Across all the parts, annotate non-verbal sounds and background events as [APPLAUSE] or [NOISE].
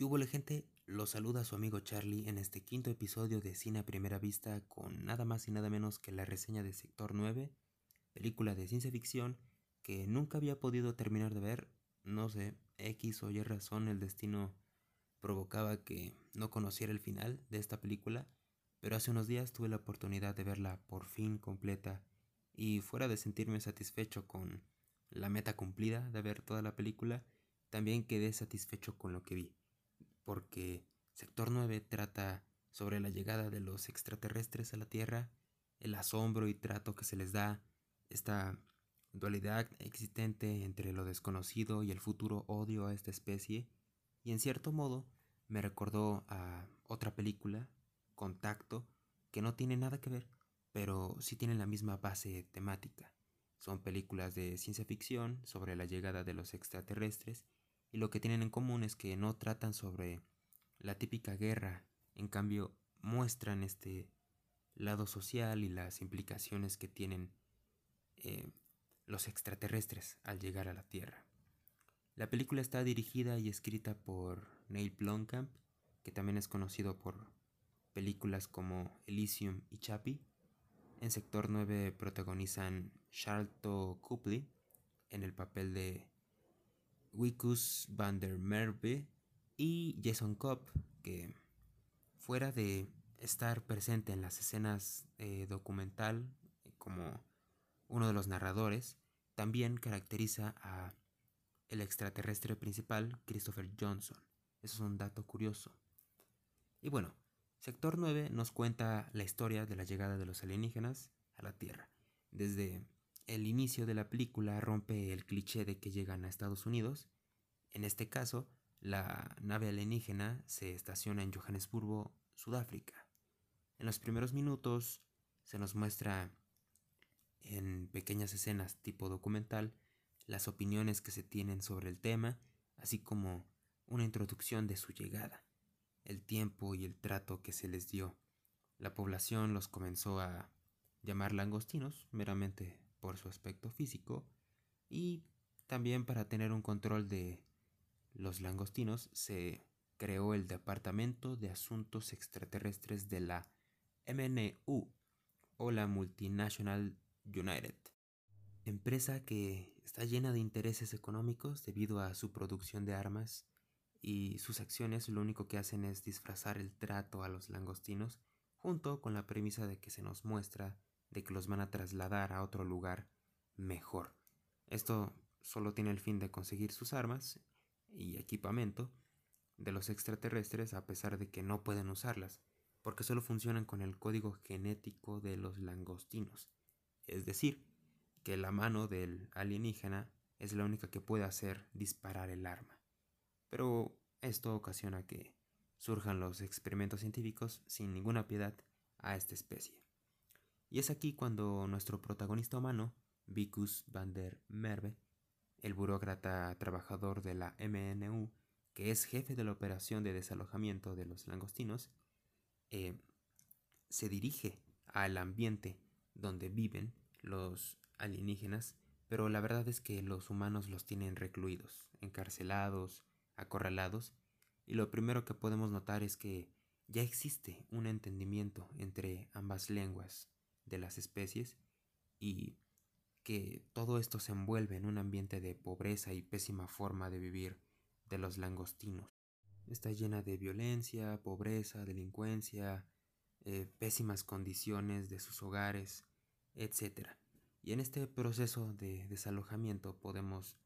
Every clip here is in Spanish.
¿Qué hubo, gente? Los saluda su amigo Charlie en este quinto episodio de Cine a Primera Vista con nada más y nada menos que la reseña de Sector 9, película de ciencia ficción que nunca había podido terminar de ver. No sé, X o Y razón el destino provocaba que no conociera el final de esta película, pero hace unos días tuve la oportunidad de verla por fin completa y fuera de sentirme satisfecho con la meta cumplida de ver toda la película, también quedé satisfecho con lo que vi porque Sector 9 trata sobre la llegada de los extraterrestres a la Tierra, el asombro y trato que se les da, esta dualidad existente entre lo desconocido y el futuro odio a esta especie, y en cierto modo me recordó a otra película, Contacto, que no tiene nada que ver, pero sí tiene la misma base temática. Son películas de ciencia ficción sobre la llegada de los extraterrestres y lo que tienen en común es que no tratan sobre la típica guerra, en cambio muestran este lado social y las implicaciones que tienen eh, los extraterrestres al llegar a la Tierra. La película está dirigida y escrita por Neil Blomkamp, que también es conocido por películas como Elysium y Chappie. En Sector 9 protagonizan Charlton Copley en el papel de Wikus van der Merwe y Jason Cobb, que fuera de estar presente en las escenas documental como uno de los narradores, también caracteriza a el extraterrestre principal, Christopher Johnson. Eso es un dato curioso. Y bueno, Sector 9 nos cuenta la historia de la llegada de los alienígenas a la Tierra, desde el inicio de la película rompe el cliché de que llegan a Estados Unidos. En este caso, la nave alienígena se estaciona en Johannesburgo, Sudáfrica. En los primeros minutos se nos muestra en pequeñas escenas tipo documental las opiniones que se tienen sobre el tema, así como una introducción de su llegada, el tiempo y el trato que se les dio. La población los comenzó a llamar langostinos meramente por su aspecto físico y también para tener un control de los langostinos se creó el Departamento de Asuntos Extraterrestres de la MNU o la Multinational United, empresa que está llena de intereses económicos debido a su producción de armas y sus acciones. Lo único que hacen es disfrazar el trato a los langostinos junto con la premisa de que se nos muestra de que los van a trasladar a otro lugar mejor. Esto solo tiene el fin de conseguir sus armas y equipamiento de los extraterrestres a pesar de que no pueden usarlas, porque solo funcionan con el código genético de los langostinos. Es decir, que la mano del alienígena es la única que puede hacer disparar el arma. Pero esto ocasiona que surjan los experimentos científicos sin ninguna piedad a esta especie. Y es aquí cuando nuestro protagonista humano, Vikus van der Merwe, el burócrata trabajador de la MNU, que es jefe de la operación de desalojamiento de los langostinos, eh, se dirige al ambiente donde viven los alienígenas, pero la verdad es que los humanos los tienen recluidos, encarcelados, acorralados, y lo primero que podemos notar es que ya existe un entendimiento entre ambas lenguas de las especies y que todo esto se envuelve en un ambiente de pobreza y pésima forma de vivir de los langostinos. Está llena de violencia, pobreza, delincuencia, eh, pésimas condiciones de sus hogares, etc. Y en este proceso de desalojamiento podemos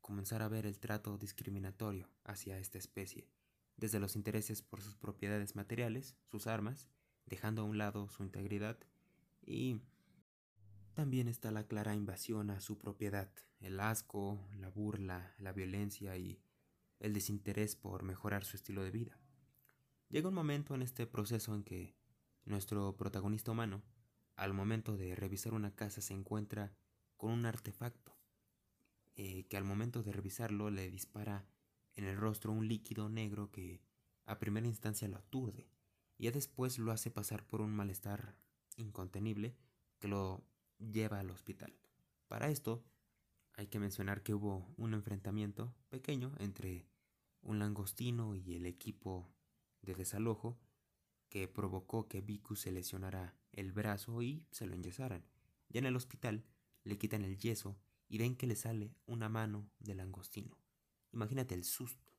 comenzar a ver el trato discriminatorio hacia esta especie, desde los intereses por sus propiedades materiales, sus armas, dejando a un lado su integridad y también está la clara invasión a su propiedad, el asco, la burla, la violencia y el desinterés por mejorar su estilo de vida. Llega un momento en este proceso en que nuestro protagonista humano, al momento de revisar una casa, se encuentra con un artefacto eh, que al momento de revisarlo le dispara en el rostro un líquido negro que a primera instancia lo aturde y después lo hace pasar por un malestar incontenible que lo lleva al hospital. Para esto hay que mencionar que hubo un enfrentamiento pequeño entre un langostino y el equipo de desalojo que provocó que Vicus se lesionara el brazo y se lo enyesaran. Ya en el hospital le quitan el yeso y ven que le sale una mano de langostino. Imagínate el susto.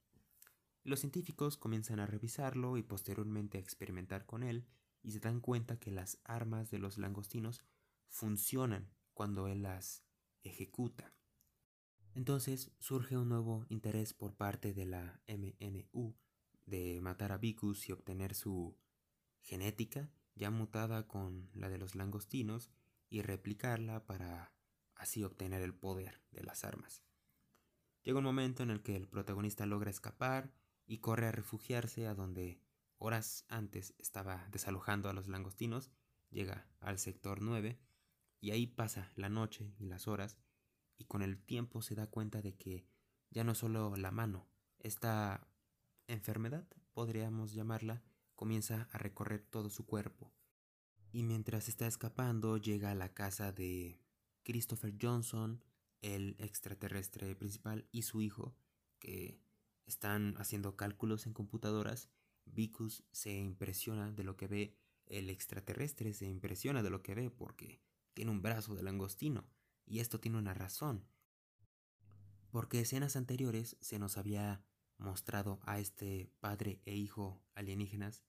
Los científicos comienzan a revisarlo y posteriormente a experimentar con él y se dan cuenta que las armas de los langostinos funcionan cuando él las ejecuta. Entonces surge un nuevo interés por parte de la MNU de matar a Vicus y obtener su genética ya mutada con la de los langostinos y replicarla para así obtener el poder de las armas. Llega un momento en el que el protagonista logra escapar y corre a refugiarse a donde horas antes estaba desalojando a los langostinos, llega al sector 9 y ahí pasa la noche y las horas y con el tiempo se da cuenta de que ya no solo la mano, esta enfermedad, podríamos llamarla, comienza a recorrer todo su cuerpo. Y mientras está escapando llega a la casa de Christopher Johnson, el extraterrestre principal, y su hijo, que están haciendo cálculos en computadoras. Vicus se impresiona de lo que ve, el extraterrestre se impresiona de lo que ve porque tiene un brazo de langostino, y esto tiene una razón. Porque escenas anteriores se nos había mostrado a este padre e hijo alienígenas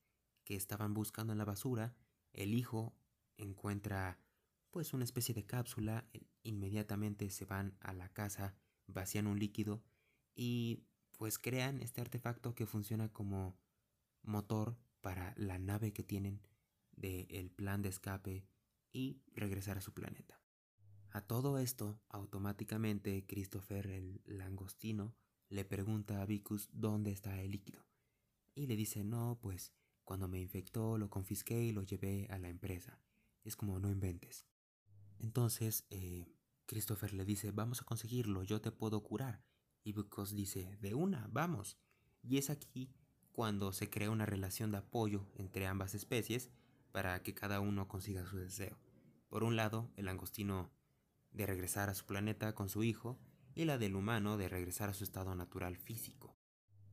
que estaban buscando en la basura. El hijo encuentra pues una especie de cápsula, e inmediatamente se van a la casa, vacían un líquido y pues crean este artefacto que funciona como motor para la nave que tienen del plan de escape y regresar a su planeta. A todo esto, automáticamente Christopher el langostino le pregunta a Vicus dónde está el líquido. Y le dice, no, pues cuando me infectó lo confisqué y lo llevé a la empresa. Es como no inventes. Entonces, eh, Christopher le dice, vamos a conseguirlo, yo te puedo curar. Y Vicus dice, de una, vamos. Y es aquí cuando se crea una relación de apoyo entre ambas especies para que cada uno consiga su deseo. Por un lado, el langostino de regresar a su planeta con su hijo y la del humano de regresar a su estado natural físico.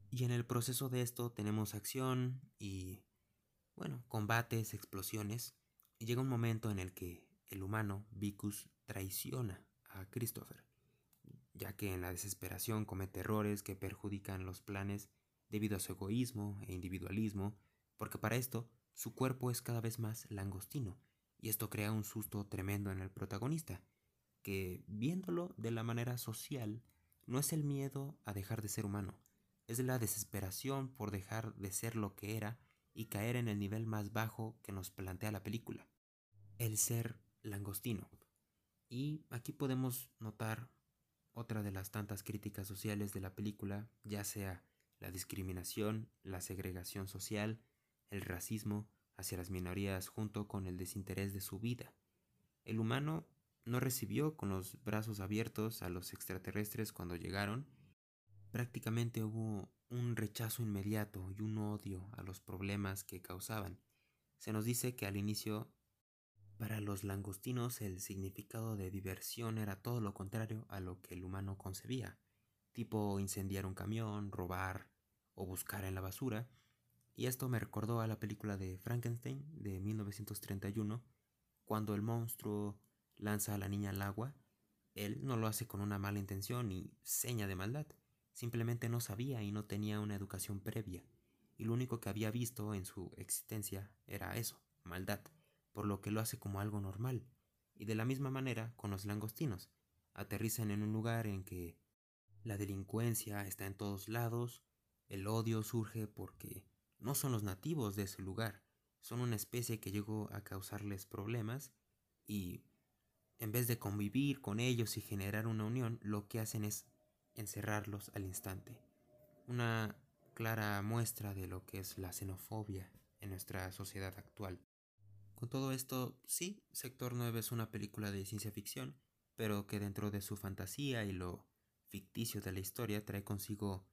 Y en el proceso de esto tenemos acción y, bueno, combates, explosiones, y llega un momento en el que el humano, Vicus, traiciona a Christopher, ya que en la desesperación comete errores que perjudican los planes debido a su egoísmo e individualismo, porque para esto su cuerpo es cada vez más langostino, y esto crea un susto tremendo en el protagonista, que, viéndolo de la manera social, no es el miedo a dejar de ser humano, es la desesperación por dejar de ser lo que era y caer en el nivel más bajo que nos plantea la película, el ser langostino. Y aquí podemos notar otra de las tantas críticas sociales de la película, ya sea la discriminación, la segregación social, el racismo hacia las minorías junto con el desinterés de su vida. El humano no recibió con los brazos abiertos a los extraterrestres cuando llegaron. Prácticamente hubo un rechazo inmediato y un odio a los problemas que causaban. Se nos dice que al inicio para los langostinos el significado de diversión era todo lo contrario a lo que el humano concebía, tipo incendiar un camión, robar o buscar en la basura, y esto me recordó a la película de Frankenstein de 1931, cuando el monstruo lanza a la niña al agua, él no lo hace con una mala intención ni seña de maldad, simplemente no sabía y no tenía una educación previa, y lo único que había visto en su existencia era eso, maldad, por lo que lo hace como algo normal, y de la misma manera con los langostinos, aterrizan en un lugar en que la delincuencia está en todos lados, el odio surge porque no son los nativos de ese lugar, son una especie que llegó a causarles problemas y en vez de convivir con ellos y generar una unión, lo que hacen es encerrarlos al instante. Una clara muestra de lo que es la xenofobia en nuestra sociedad actual. Con todo esto, sí, Sector 9 es una película de ciencia ficción, pero que dentro de su fantasía y lo ficticio de la historia trae consigo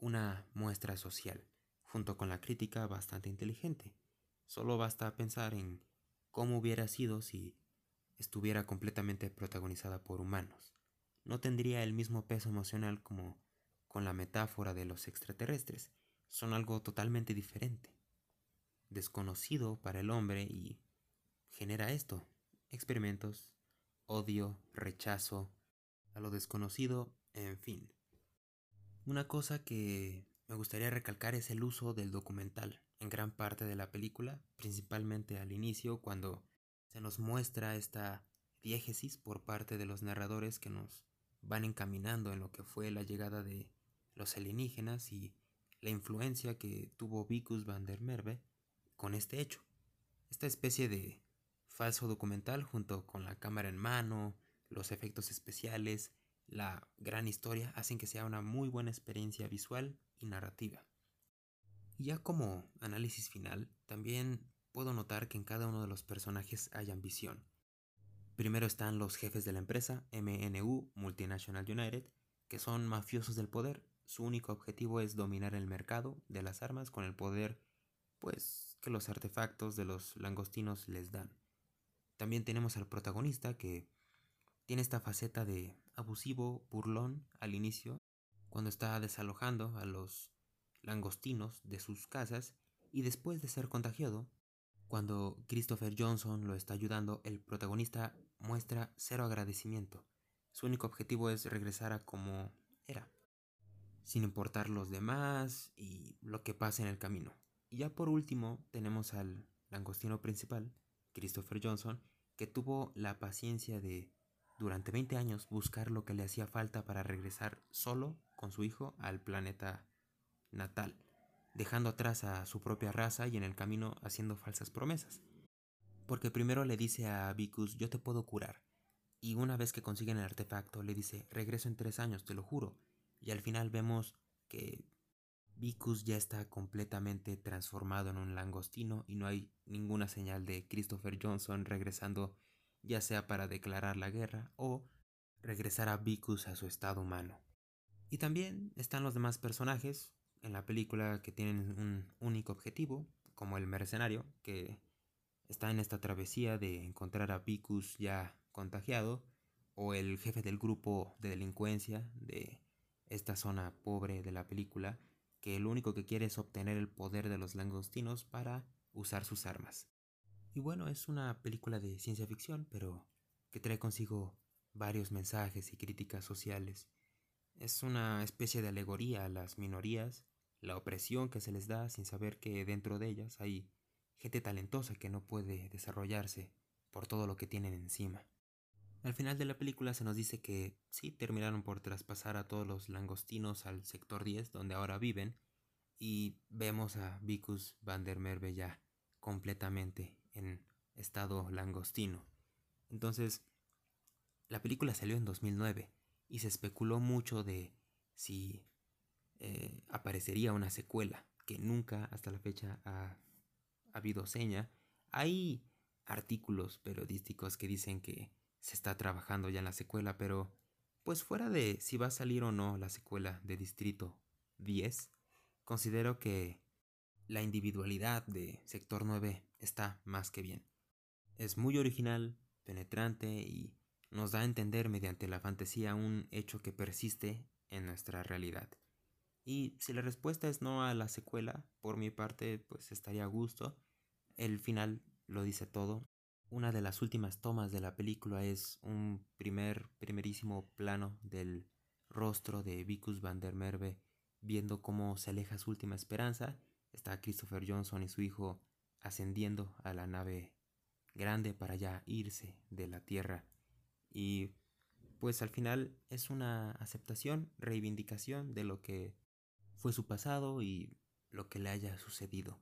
una muestra social, junto con la crítica bastante inteligente. Solo basta pensar en cómo hubiera sido si estuviera completamente protagonizada por humanos. No tendría el mismo peso emocional como con la metáfora de los extraterrestres. Son algo totalmente diferente, desconocido para el hombre y genera esto, experimentos, odio, rechazo a lo desconocido, en fin. Una cosa que me gustaría recalcar es el uso del documental en gran parte de la película, principalmente al inicio cuando se nos muestra esta diégesis por parte de los narradores que nos van encaminando en lo que fue la llegada de los alienígenas y la influencia que tuvo Vicus van der Merwe con este hecho. Esta especie de falso documental junto con la cámara en mano, los efectos especiales, la gran historia hacen que sea una muy buena experiencia visual y narrativa. Y ya como análisis final, también puedo notar que en cada uno de los personajes hay ambición. Primero están los jefes de la empresa, MNU, Multinational United, que son mafiosos del poder. Su único objetivo es dominar el mercado de las armas con el poder, pues, que los artefactos de los langostinos les dan. También tenemos al protagonista que tiene esta faceta de abusivo, burlón al inicio, cuando está desalojando a los langostinos de sus casas y después de ser contagiado, cuando Christopher Johnson lo está ayudando, el protagonista muestra cero agradecimiento. Su único objetivo es regresar a como era, sin importar los demás y lo que pase en el camino. Y ya por último tenemos al langostino principal, Christopher Johnson, que tuvo la paciencia de, durante 20 años, buscar lo que le hacía falta para regresar solo con su hijo al planeta natal, dejando atrás a su propia raza y en el camino haciendo falsas promesas. Porque primero le dice a Vicus, yo te puedo curar. Y una vez que consiguen el artefacto, le dice, regreso en tres años, te lo juro. Y al final vemos que Vicus ya está completamente transformado en un langostino y no hay ninguna señal de Christopher Johnson regresando ya sea para declarar la guerra o regresar a Vicus a su estado humano. Y también están los demás personajes en la película que tienen un único objetivo, como el mercenario, que está en esta travesía de encontrar a Vicus ya contagiado, o el jefe del grupo de delincuencia de esta zona pobre de la película, que lo único que quiere es obtener el poder de los langostinos para usar sus armas. Y bueno, es una película de ciencia ficción, pero que trae consigo varios mensajes y críticas sociales. Es una especie de alegoría a las minorías, la opresión que se les da sin saber que dentro de ellas hay gente talentosa que no puede desarrollarse por todo lo que tienen encima. Al final de la película se nos dice que sí, terminaron por traspasar a todos los langostinos al sector 10, donde ahora viven, y vemos a Vicus van der Merwe ya completamente en estado langostino. Entonces, la película salió en 2009 y se especuló mucho de si eh, aparecería una secuela, que nunca hasta la fecha ha, ha habido seña. Hay artículos periodísticos que dicen que se está trabajando ya en la secuela, pero pues fuera de si va a salir o no la secuela de Distrito 10, considero que la individualidad de Sector 9 está más que bien. Es muy original, penetrante y nos da a entender mediante la fantasía un hecho que persiste en nuestra realidad. Y si la respuesta es no a la secuela, por mi parte, pues estaría a gusto. El final lo dice todo una de las últimas tomas de la película es un primer, primerísimo plano del rostro de Vicus van der Merwe viendo cómo se aleja su última esperanza. Está Christopher Johnson y su hijo ascendiendo a la nave grande para ya irse de la Tierra. Y pues al final es una aceptación, reivindicación de lo que fue su pasado y lo que le haya sucedido.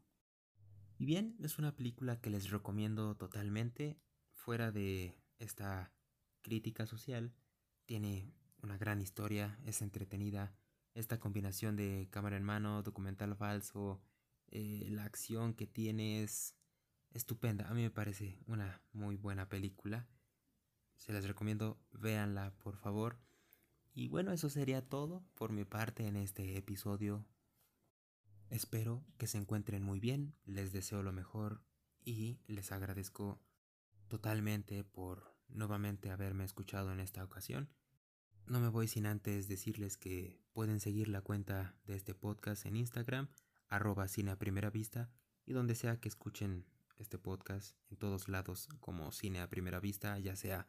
Y bien, es una película que les recomiendo totalmente. Fuera de esta crítica social, tiene una gran historia, es entretenida. Esta combinación de cámara en mano, documental falso, eh, la acción que tiene es estupenda. A mí me parece una muy buena película. Se les recomiendo, véanla por favor. Y bueno, eso sería todo por mi parte en este episodio Espero que se encuentren muy bien, les deseo lo mejor y les agradezco totalmente por nuevamente haberme escuchado en esta ocasión. No me voy sin antes decirles que pueden seguir la cuenta de este podcast en Instagram, arroba cine a primera vista, y donde sea que escuchen este podcast, en todos lados como cine a primera vista, ya sea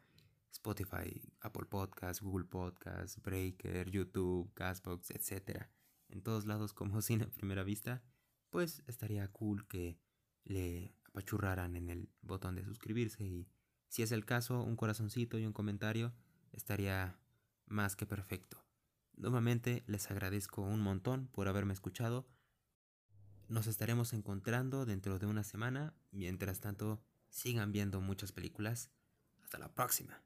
Spotify, Apple Podcasts, Google Podcasts, Breaker, YouTube, Castbox, etc. En todos lados como [LAUGHS] cine a primera vista, pues estaría cool que le apachurraran en el botón de suscribirse y si es el caso, un corazoncito y un comentario estaría más que perfecto. Nuevamente les agradezco un montón por haberme escuchado. Nos estaremos encontrando dentro de una semana. Mientras tanto, sigan viendo muchas películas. Hasta la próxima.